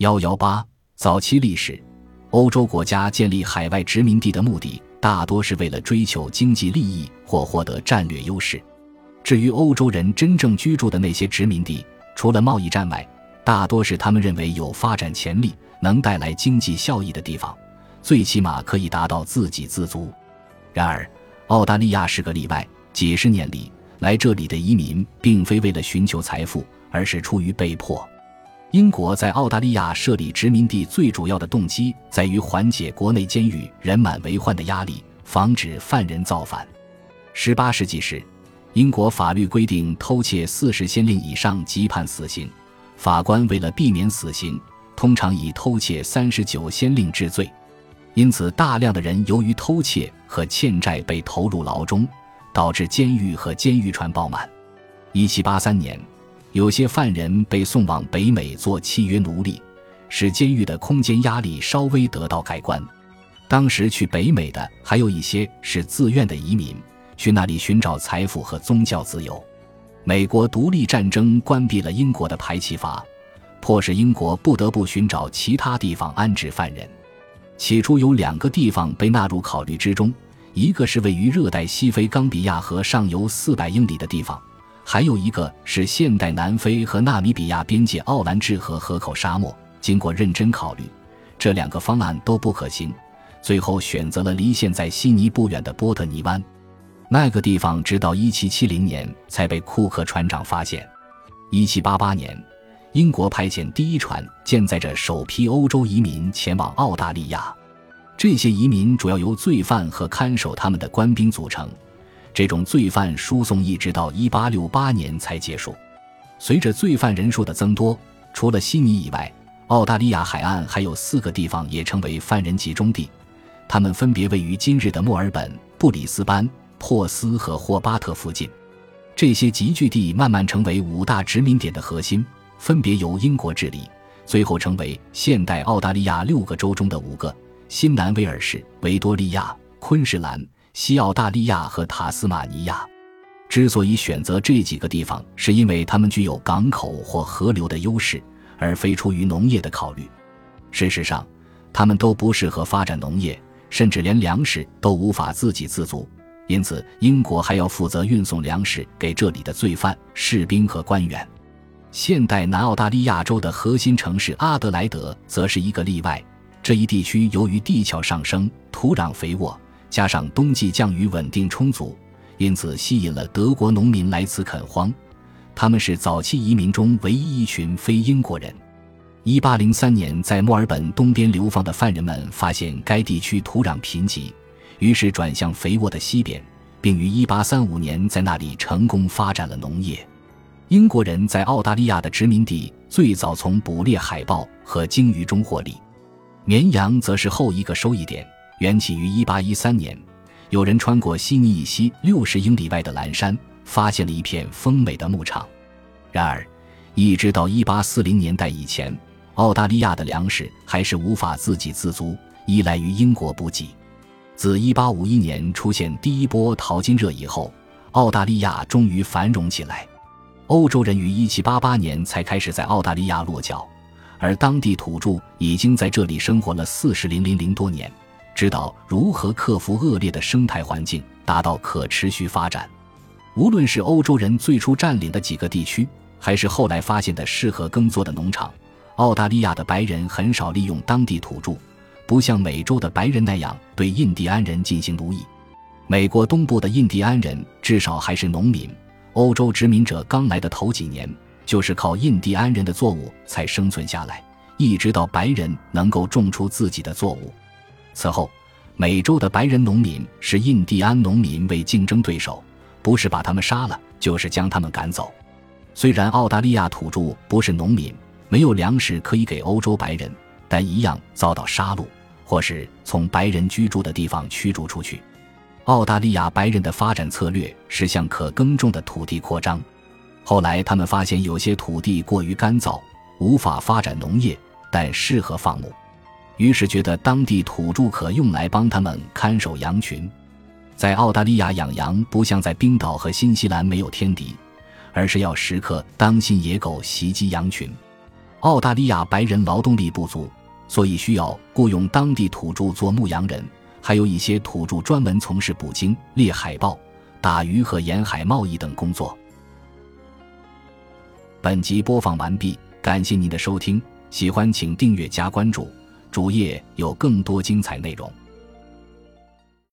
幺幺八早期历史，欧洲国家建立海外殖民地的目的，大多是为了追求经济利益或获得战略优势。至于欧洲人真正居住的那些殖民地，除了贸易战外，大多是他们认为有发展潜力、能带来经济效益的地方，最起码可以达到自给自足。然而，澳大利亚是个例外。几十年里，来这里的移民并非为了寻求财富，而是出于被迫。英国在澳大利亚设立殖民地最主要的动机在于缓解国内监狱人满为患的压力，防止犯人造反。十八世纪时，英国法律规定偷窃四十先令以上即判死刑，法官为了避免死刑，通常以偷窃三十九先令治罪。因此，大量的人由于偷窃和欠债被投入牢中，导致监狱和监狱船爆满。一七八三年。有些犯人被送往北美做契约奴隶，使监狱的空间压力稍微得到改观。当时去北美的还有一些是自愿的移民，去那里寻找财富和宗教自由。美国独立战争关闭了英国的排气阀，迫使英国不得不寻找其他地方安置犯人。起初有两个地方被纳入考虑之中，一个是位于热带西非冈比亚河上游四百英里的地方。还有一个是现代南非和纳米比亚边界奥兰治河河口沙漠。经过认真考虑，这两个方案都不可行，最后选择了离现在悉尼不远的波特尼湾。那个地方直到1770年才被库克船长发现。1788年，英国派遣第一船舰载着首批欧洲移民前往澳大利亚。这些移民主要由罪犯和看守他们的官兵组成。这种罪犯输送一直到1868年才结束。随着罪犯人数的增多，除了悉尼以外，澳大利亚海岸还有四个地方也成为犯人集中地，他们分别位于今日的墨尔本、布里斯班、珀斯和霍巴特附近。这些集聚地慢慢成为五大殖民点的核心，分别由英国治理，最后成为现代澳大利亚六个州中的五个：新南威尔士、维多利亚、昆士兰。西澳大利亚和塔斯马尼亚，之所以选择这几个地方，是因为它们具有港口或河流的优势，而非出于农业的考虑。事实上，它们都不适合发展农业，甚至连粮食都无法自给自足。因此，英国还要负责运送粮食给这里的罪犯、士兵和官员。现代南澳大利亚州的核心城市阿德莱德则是一个例外。这一地区由于地壳上升、土壤肥沃。加上冬季降雨稳定充足，因此吸引了德国农民来此垦荒。他们是早期移民中唯一一群非英国人。1803年，在墨尔本东边流放的犯人们发现该地区土壤贫瘠，于是转向肥沃的西边，并于1835年在那里成功发展了农业。英国人在澳大利亚的殖民地最早从捕猎海豹和鲸鱼中获利，绵羊则是后一个收益点。缘起于1813年，有人穿过悉尼以西六十英里外的蓝山，发现了一片丰美的牧场。然而，一直到1840年代以前，澳大利亚的粮食还是无法自给自足，依赖于英国补给。自1851年出现第一波淘金热以后，澳大利亚终于繁荣起来。欧洲人于1788年才开始在澳大利亚落脚，而当地土著已经在这里生活了四十零零零多年。知道如何克服恶劣的生态环境，达到可持续发展。无论是欧洲人最初占领的几个地区，还是后来发现的适合耕作的农场，澳大利亚的白人很少利用当地土著，不像美洲的白人那样对印第安人进行奴役。美国东部的印第安人至少还是农民。欧洲殖民者刚来的头几年，就是靠印第安人的作物才生存下来，一直到白人能够种出自己的作物。此后，美洲的白人农民视印第安农民为竞争对手，不是把他们杀了，就是将他们赶走。虽然澳大利亚土著不是农民，没有粮食可以给欧洲白人，但一样遭到杀戮，或是从白人居住的地方驱逐出去。澳大利亚白人的发展策略是向可耕种的土地扩张。后来，他们发现有些土地过于干燥，无法发展农业，但适合放牧。于是觉得当地土著可用来帮他们看守羊群，在澳大利亚养羊不像在冰岛和新西兰没有天敌，而是要时刻当心野狗袭击羊群。澳大利亚白人劳动力不足，所以需要雇佣当地土著做牧羊人，还有一些土著专门从事捕鲸、猎海豹、打鱼和沿海贸易等工作。本集播放完毕，感谢您的收听，喜欢请订阅加关注，主页有更多精彩内容。